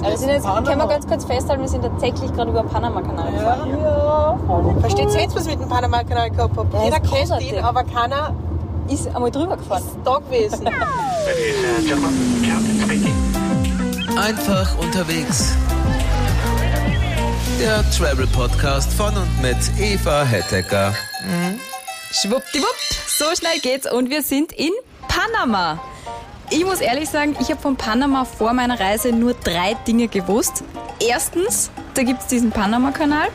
Aber wir sind jetzt, können wir ganz kurz festhalten, wir sind tatsächlich gerade über den Panama-Kanal gefahren. Ja. Versteht selbst, was ich mit dem Panama-Kanal gehabt habe? Ja, Jeder kennt großartig. ihn, aber keiner Ist einmal drüber gefahren. ist da gewesen. Einfach unterwegs. Der Travel Podcast von und mit Eva Hettecker. Schwuppdiwupp, so schnell geht's und wir sind in Panama. Ich muss ehrlich sagen, ich habe von Panama vor meiner Reise nur drei Dinge gewusst. Erstens, da gibt's diesen Panama-Kanal.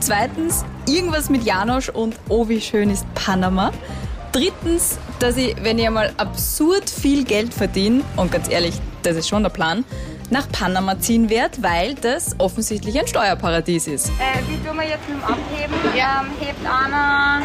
Zweitens, irgendwas mit Janosch und oh, wie schön ist Panama. Drittens, dass ich, wenn ich einmal absurd viel Geld verdiene, und ganz ehrlich, das ist schon der Plan, nach Panama ziehen werde, weil das offensichtlich ein Steuerparadies ist. Äh, wie tun wir jetzt mit dem Abheben? Ähm, hebt einer.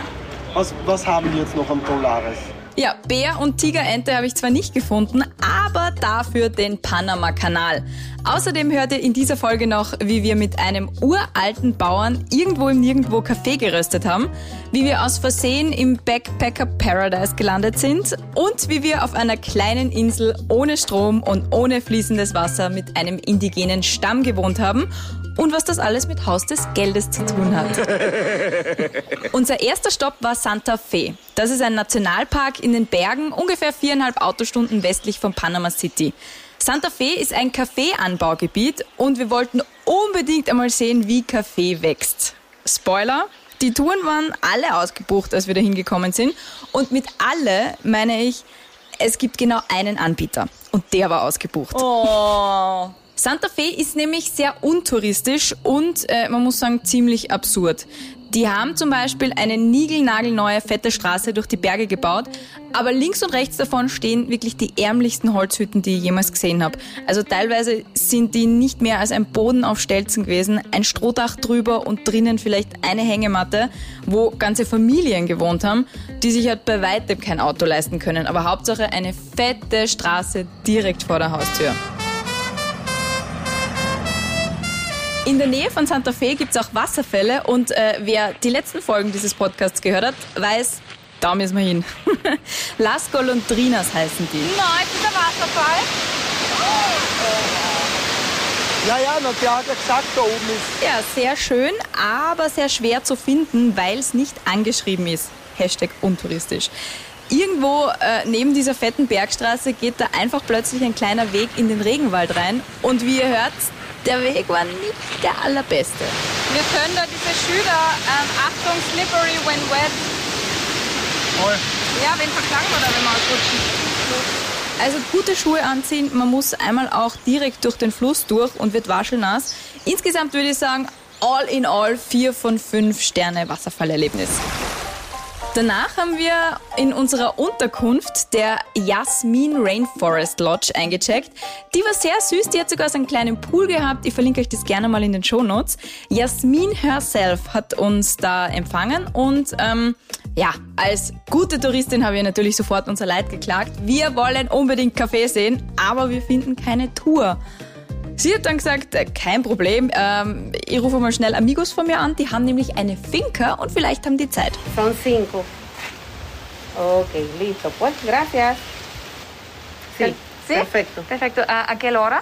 Was, was haben wir jetzt noch am Polaris? Ja, Bär und Tigerente habe ich zwar nicht gefunden, aber dafür den Panama-Kanal. Außerdem hört ihr in dieser Folge noch, wie wir mit einem uralten Bauern irgendwo im Nirgendwo Kaffee geröstet haben, wie wir aus Versehen im Backpacker Paradise gelandet sind und wie wir auf einer kleinen Insel ohne Strom und ohne fließendes Wasser mit einem indigenen Stamm gewohnt haben und was das alles mit Haus des Geldes zu tun hat. Unser erster Stopp war Santa Fe. Das ist ein Nationalpark in den Bergen, ungefähr viereinhalb Autostunden westlich von Panama City. Santa Fe ist ein Kaffeeanbaugebiet und wir wollten unbedingt einmal sehen, wie Kaffee wächst. Spoiler, die Touren waren alle ausgebucht, als wir da hingekommen sind. Und mit alle meine ich, es gibt genau einen Anbieter. Und der war ausgebucht. Oh. Santa Fe ist nämlich sehr untouristisch und äh, man muss sagen ziemlich absurd. Die haben zum Beispiel eine niegelnagelneue fette Straße durch die Berge gebaut, aber links und rechts davon stehen wirklich die ärmlichsten Holzhütten, die ich jemals gesehen habe. Also teilweise sind die nicht mehr als ein Boden auf Stelzen gewesen, ein Strohdach drüber und drinnen vielleicht eine Hängematte, wo ganze Familien gewohnt haben, die sich halt bei weitem kein Auto leisten können. Aber Hauptsache eine fette Straße direkt vor der Haustür. In der Nähe von Santa Fe gibt's auch Wasserfälle und äh, wer die letzten Folgen dieses Podcasts gehört hat, weiß, da müssen wir hin. Las Golondrinas heißen die. Nein, ist der Wasserfall. Ja, ja, na, der hat ja gesagt, da oben ist. Ja, sehr schön, aber sehr schwer zu finden, weil es nicht angeschrieben ist. Hashtag untouristisch. Irgendwo äh, neben dieser fetten Bergstraße geht da einfach plötzlich ein kleiner Weg in den Regenwald rein. Und wie ihr hört, der Weg war nicht der allerbeste. Wir können da diese Schüler, ähm, Achtung, slippery when wet. Voll. Ja, wen verklagen wir da, wenn wir ausrutschen? Also gute Schuhe anziehen, man muss einmal auch direkt durch den Fluss durch und wird waschelnass. Insgesamt würde ich sagen, all in all vier von fünf Sterne Wasserfallerlebnis. Danach haben wir in unserer Unterkunft der Jasmin Rainforest Lodge eingecheckt. Die war sehr süß, die hat sogar so einen kleinen Pool gehabt. Ich verlinke euch das gerne mal in den Shownotes. Jasmin herself hat uns da empfangen und ähm, ja, als gute Touristin habe ich natürlich sofort unser Leid geklagt. Wir wollen unbedingt Kaffee sehen, aber wir finden keine Tour. Sie hat dann gesagt, äh, kein Problem, ähm, ich rufe mal schnell Amigos von mir an, die haben nämlich eine Finca und vielleicht haben die Zeit. Son cinco. Ok, listo. Pues, gracias. Sí, ¿Sí? perfecto. Perfecto. ¿A, a qué hora?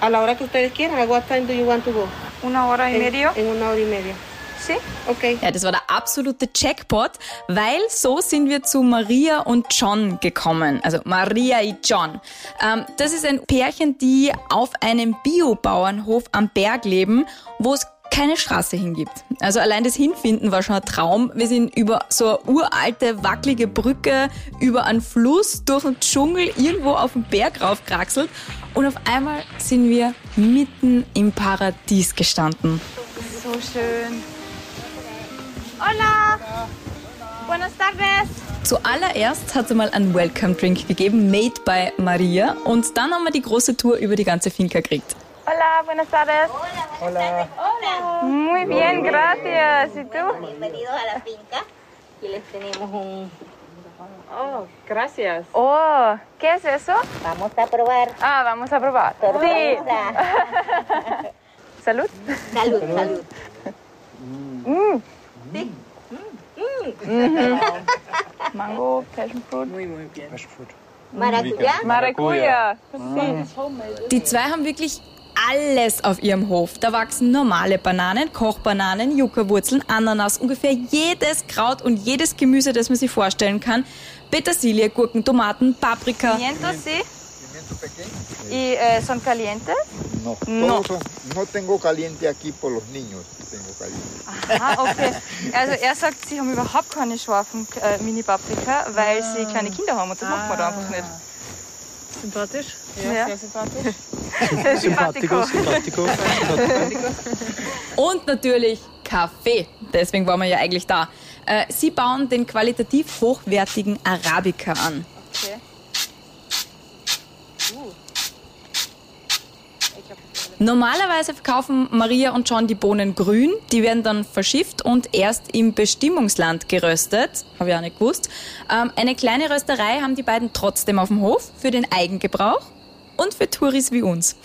A la hora que ustedes quieran, what time do you want to go? ¿Una hora y En- medio? En una hora y media. ¿Sí? Ok. Ja, das war der absolute Jackpot, weil so sind wir zu Maria und John gekommen. Also Maria und John. Ähm, das ist ein Pärchen, die auf einem Biobauernhof am Berg leben, wo es keine Straße hingibt. Also allein das Hinfinden war schon ein Traum. Wir sind über so eine uralte, wackelige Brücke, über einen Fluss, durch einen Dschungel, irgendwo auf den Berg raufkraxelt und auf einmal sind wir mitten im Paradies gestanden. So schön. Hola. Buenas tardes. Zuallererst hat es mal einen Welcome Drink gegeben, made by Maria. Und dann haben wir die große Tour über die ganze Finca gekriegt. Hola, buenas tardes. Hola. Muy bien, gracias. ¿Y tú? Bienvenidos a la finca. Aquí les tenemos un... Oh, gracias. Oh, ¿qué es eso? Vamos a probar. Ah, vamos a probar. Sí. Sorpresa. Salud. Salud, salud. Mango, passion fruit. Maracuyá. Maracuja. Die zwei haben wirklich alles auf ihrem Hof. Da wachsen normale Bananen, Kochbananen, Yucca-Wurzeln, Ananas, ungefähr jedes Kraut und jedes Gemüse, das man sich vorstellen kann. Petersilie, Gurken, Tomaten, Paprika. Pimientos, sí. ¿Y eh, son calientes? No, No. todos son- no tengo caliente aquí por los niños. Tengo caliente. Ah, okay. Also er sagt, sie haben überhaupt keine scharfen äh, Mini-Paprika, weil sie kleine Kinder haben und das macht man da einfach nicht. Sympathisch? Ja. sehr sympathisch. Sympathico, Sympathico. Und natürlich Kaffee. Deswegen waren wir ja eigentlich da. Äh, Sie bauen den qualitativ hochwertigen Arabica an. Okay. Normalerweise verkaufen Maria und John die Bohnen grün. Die werden dann verschifft und erst im Bestimmungsland geröstet. Habe ich auch nicht gewusst. Ähm, eine kleine Rösterei haben die beiden trotzdem auf dem Hof für den Eigengebrauch und für Touris wie uns.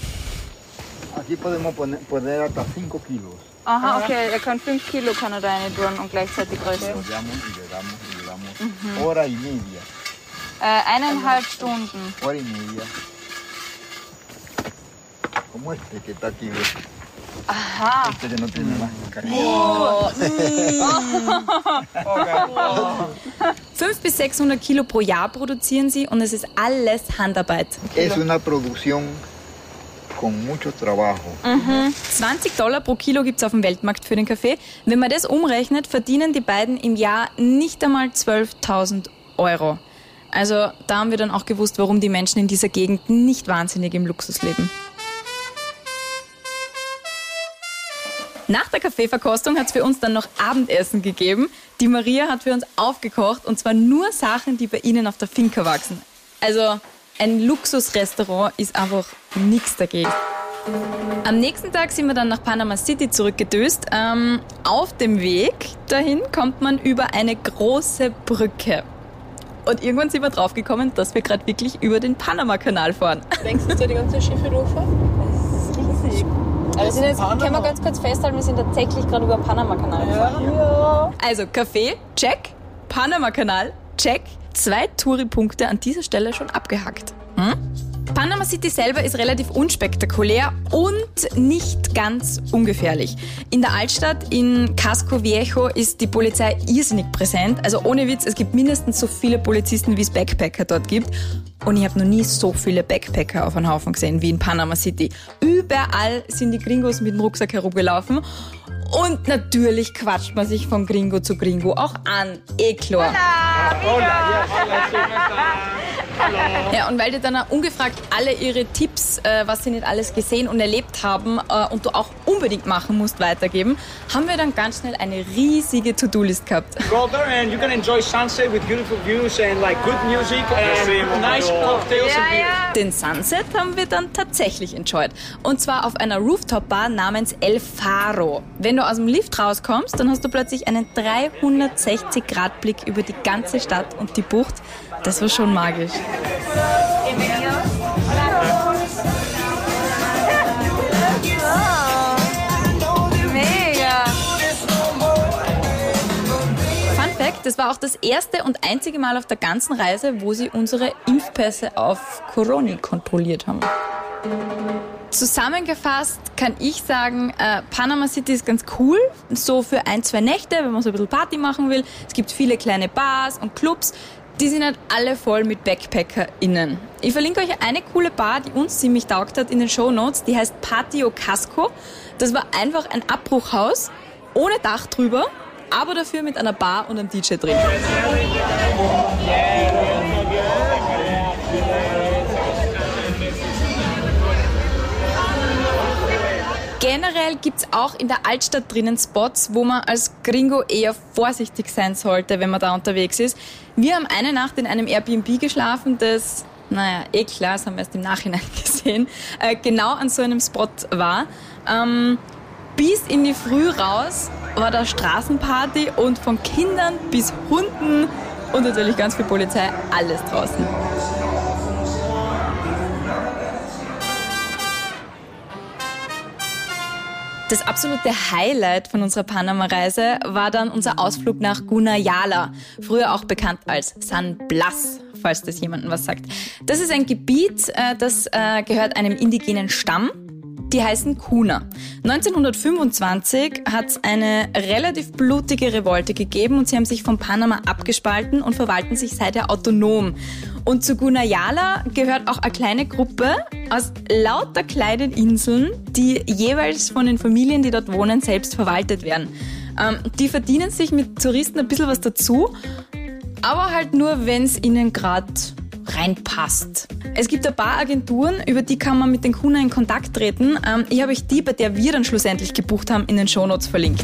Aquí podemos poner, hasta 5 kilos. Aha, okay, er kann 5 Kilo kann er da rein tun und gleichzeitig rösten. Damos hora y media. Äh, eineinhalb Stunden. Hora y media. Como este que está aquí. ¿ves? Aha. Este que no tiene más caliente. 500 bis 600 Kilo pro Jahr produzieren sie und es ist alles Handarbeit. Es una producción con mucho trabajo. 20 Dollar pro Kilo gibt's auf dem Weltmarkt für den Kaffee. Wenn man das umrechnet, verdienen die beiden im Jahr nicht einmal 12.000 Euro. Also da haben wir dann auch gewusst, warum die Menschen in dieser Gegend nicht wahnsinnig im Luxus leben. Nach der Kaffeeverkostung hat's für uns dann noch Abendessen gegeben. Die Maria hat für uns aufgekocht und zwar nur Sachen, die bei ihnen auf der Finca wachsen. Also ein Luxusrestaurant ist einfach nichts dagegen. Am nächsten Tag sind wir dann nach Panama City zurückgedöst. Ähm, auf dem Weg dahin kommt man über eine große Brücke. Und irgendwann sind wir draufgekommen, dass wir gerade wirklich über den Panama-Kanal fahren. Denkst du, dass da die ganzen Schiffe durchfahren? Riesig. Also sind jetzt, können wir ganz kurz festhalten, wir sind tatsächlich gerade über Panama-Kanal gefahren. Also Kaffee, check. Panama-Kanal, check. Zwei Touri-Punkte an dieser Stelle schon abgehackt. Hm? Panama City selber ist relativ unspektakulär und nicht ganz ungefährlich. In der Altstadt in Casco Viejo ist die Polizei irrsinnig präsent. Also ohne Witz, es gibt mindestens so viele Polizisten, wie es Backpacker dort gibt. Und ich habe noch nie so viele Backpacker auf einen Haufen gesehen wie in Panama City. Überall sind die Gringos mit dem Rucksack herumgelaufen. Und natürlich quatscht man sich von Gringo zu Gringo auch an. Eh klar. Ja, und weil dir dann auch ungefragt alle ihre Tipps, äh, was sie nicht alles gesehen und erlebt haben äh, und du auch unbedingt machen musst, weitergeben, haben wir dann ganz schnell eine riesige To-Do-List gehabt. Go there and you can enjoy sunset with beautiful views and like good music and nice cocktails and beer. Den Sunset haben wir dann tatsächlich enjoyed. Und zwar auf einer Rooftop-Bar namens El Faro. Wenn du aus dem Lift rauskommst, dann hast du plötzlich einen 360-Grad-Blick über die ganze Stadt und die Bucht. Das war schon magisch. Mega. Fun Fact, das war auch das erste und einzige Mal auf der ganzen Reise, wo sie unsere Impfpässe auf Corona kontrolliert haben. Zusammengefasst kann ich sagen, äh, Panama City ist ganz cool, so für ein, zwei Nächte, wenn man so ein bisschen Party machen will. Es gibt viele kleine Bars und Clubs. Die sind halt alle voll mit BackpackerInnen. Ich verlinke euch eine coole Bar, die uns ziemlich taugt hat in den Show Notes. Die heißt Patio Casco. Das war einfach ein Abbruchhaus, ohne Dach drüber, aber dafür mit einer Bar und einem DJ drin. Generell gibt's auch in der Altstadt drinnen Spots, wo man als Gringo eher vorsichtig sein sollte, wenn man da unterwegs ist. Wir haben eine Nacht in einem Airbnb geschlafen, das, naja, eh klar, das haben wir erst im Nachhinein gesehen, äh, genau an so einem Spot war. Ähm, bis in die Früh raus war da Straßenparty und von Kindern bis Hunden und natürlich ganz viel Polizei, alles draußen. Das absolute Highlight von unserer Panama-Reise war dann unser Ausflug nach Gunayala, früher auch bekannt als San Blas, falls das jemandem was sagt. Das ist ein Gebiet, äh, das äh, gehört einem indigenen Stamm. Die heißen Kuna. 1925 hat es eine relativ blutige Revolte gegeben und sie haben sich von Panama abgespalten und verwalten sich seither autonom. Und zu Gunayala gehört auch eine kleine Gruppe aus lauter kleinen Inseln, die jeweils von den Familien, die dort wohnen, selbst verwaltet werden. Ähm, die verdienen sich mit Touristen ein bisschen was dazu, aber halt nur, wenn es ihnen gerade reinpasst. Es gibt ein paar Agenturen, über die kann man mit den Kunden in Kontakt treten. Ähm, ich habe euch die, bei der wir dann schlussendlich gebucht haben, in den Shownotes verlinkt.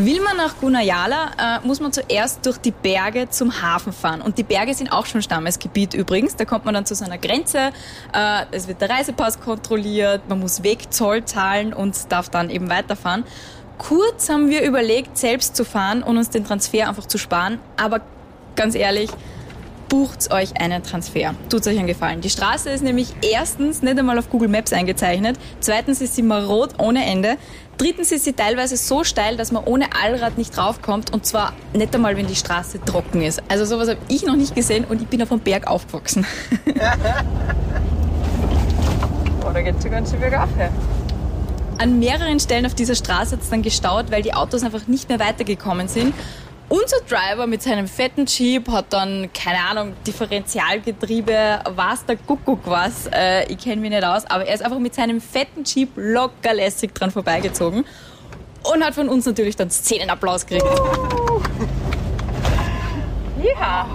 Will man nach Gunayala, äh, muss man zuerst durch die Berge zum Hafen fahren. Und die Berge sind auch schon Stammesgebiet übrigens. Da kommt man dann zu seiner Grenze. Äh, es wird der Reisepass kontrolliert, man muss Wegzoll zahlen und darf dann eben weiterfahren. Kurz haben wir überlegt, selbst zu fahren und uns den Transfer einfach zu sparen. Aber ganz ehrlich, bucht euch einen Transfer. Tut euch einen Gefallen. Die Straße ist nämlich erstens nicht einmal auf Google Maps eingezeichnet. Zweitens ist sie marot ohne Ende. Drittens ist sie teilweise so steil, dass man ohne Allrad nicht draufkommt. Und zwar nicht einmal, wenn die Straße trocken ist. Also sowas habe ich noch nicht gesehen und ich bin auf dem Berg aufgewachsen. Oh, da geht's schon ganz schön bergauf her. An mehreren Stellen auf dieser Straße hat es dann gestaut, weil die Autos einfach nicht mehr weitergekommen sind. Unser Driver mit seinem fetten Jeep hat dann, keine Ahnung, Differentialgetriebe, was der Kuckuck was, äh, ich kenne mich nicht aus, aber er ist einfach mit seinem fetten Jeep locker lässig dran vorbeigezogen und hat von uns natürlich dann Szenenapplaus gekriegt. Ja.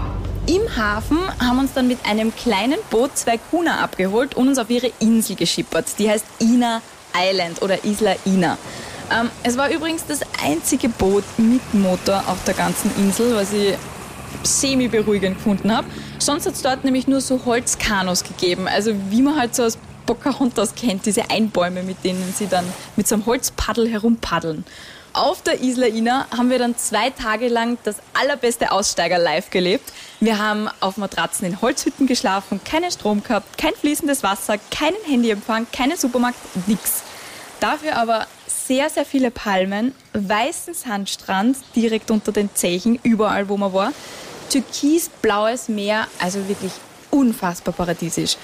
Im Hafen haben uns dann mit einem kleinen Boot zwei Kuna abgeholt und uns auf ihre Insel geschippert. Die heißt Ina Island oder Isla Ina. Ähm, es war übrigens das einzige Boot mit Motor auf der ganzen Insel, was ich semi-beruhigend gefunden habe. Sonst hat es dort nämlich nur so Holzkanos gegeben, also wie man halt so aus Pocahontas kennt, diese Einbäume, mit denen sie dann mit so einem Holzpaddel herumpaddeln. Auf der Isla Ina haben wir dann zwei Tage lang das allerbeste Aussteiger live gelebt. Wir haben auf Matratzen in Holzhütten geschlafen, keinen Strom gehabt, kein fließendes Wasser, keinen Handyempfang, keinen Supermarkt, nix. Dafür aber sehr, sehr viele Palmen, weißen Sandstrand direkt unter den Zechen, überall wo man war, türkisblaues Meer, also wirklich unfassbar paradiesisch.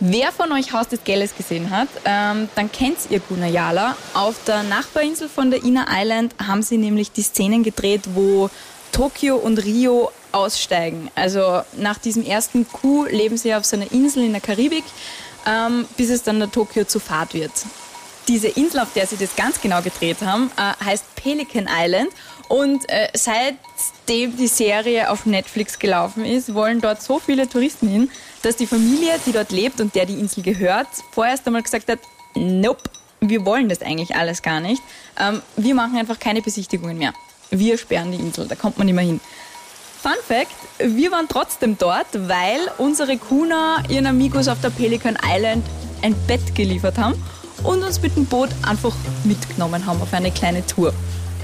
Wer von euch Haus des Geldes gesehen hat, ähm, dann kennt ihr Gunayala. Auf der Nachbarinsel von der Ina Island haben sie nämlich die Szenen gedreht, wo Tokio und Rio aussteigen. Also nach diesem ersten Coup leben sie auf so einer Insel in der Karibik, ähm, bis es dann der Tokio zu Fahrt wird. Diese Insel, auf der sie das ganz genau gedreht haben, äh, heißt Pelican Island. Und äh, seitdem die Serie auf Netflix gelaufen ist, wollen dort so viele Touristen hin, dass die Familie, die dort lebt und der die Insel gehört, vorerst einmal gesagt hat, nope, wir wollen das eigentlich alles gar nicht. Ähm, wir machen einfach keine Besichtigungen mehr. Wir sperren die Insel, da kommt man nicht mehr hin. Fun Fact, wir waren trotzdem dort, weil unsere Kuna ihren Amigos auf der Pelican Island ein Bett geliefert haben und uns mit dem Boot einfach mitgenommen haben auf eine kleine Tour.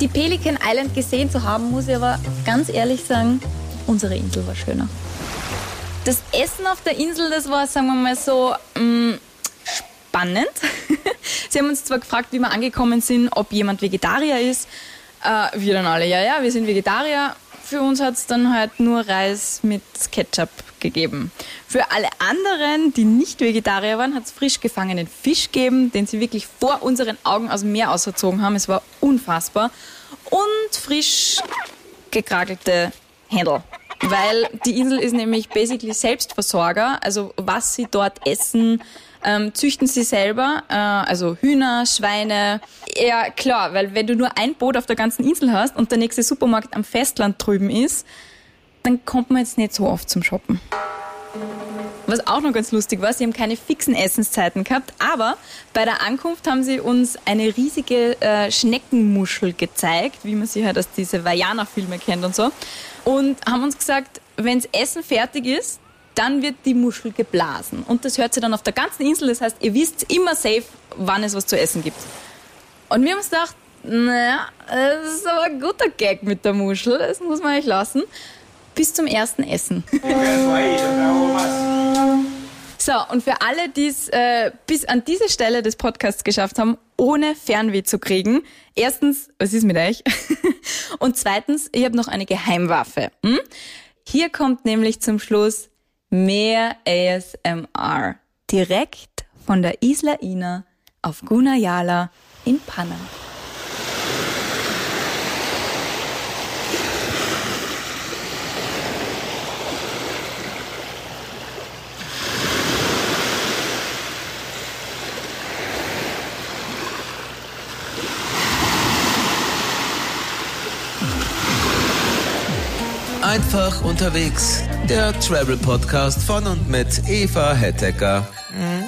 Die Pelican Island gesehen zu haben, muss ich aber ganz ehrlich sagen, unsere Insel war schöner. Das Essen auf der Insel, das war, sagen wir mal so, mh, spannend. Sie haben uns zwar gefragt, wie wir angekommen sind, ob jemand Vegetarier ist. Äh, wir dann alle, ja, ja, wir sind Vegetarier. Für uns hat es dann halt nur Reis mit Ketchup gegeben. Für alle anderen, die nicht Vegetarier waren, hat es frisch gefangenen Fisch gegeben, den sie wirklich vor unseren Augen aus dem Meer auserzogen haben. Es war unfassbar. Und frisch gekragelte Händel. Weil die Insel ist nämlich basically Selbstversorger. Also was sie dort essen, ähm, züchten sie selber. Äh, also Hühner, Schweine. Ja, klar, weil wenn du nur ein Boot auf der ganzen Insel hast und der nächste Supermarkt am Festland drüben ist, dann kommt man jetzt nicht so oft zum Shoppen. Was auch noch ganz lustig war, sie haben keine fixen Essenszeiten gehabt, aber bei der Ankunft haben sie uns eine riesige äh, Schneckenmuschel gezeigt, wie man sie halt aus diese Vajana-Filme kennt und so. Und haben uns gesagt, wenns Essen fertig ist, dann wird die Muschel geblasen. Und das hört sie dann auf der ganzen Insel. Das heißt, ihr wisst immer safe, wann es was zu essen gibt. Und wir haben uns gedacht, naja, das ist aber ein guter Gag mit der Muschel. Das muss man euch lassen. Bis zum ersten Essen. So, und für alle, die es äh, bis an diese Stelle des Podcasts geschafft haben, ohne Fernweh zu kriegen, erstens, was ist mit euch? und zweitens, ich habe noch eine Geheimwaffe. Hm? Hier kommt nämlich zum Schluss mehr ASMR. Direkt von der Isla Ina auf Gunayala in Panama. Einfach unterwegs. Der Travel Podcast von und mit Eva Hettecker. Mhm.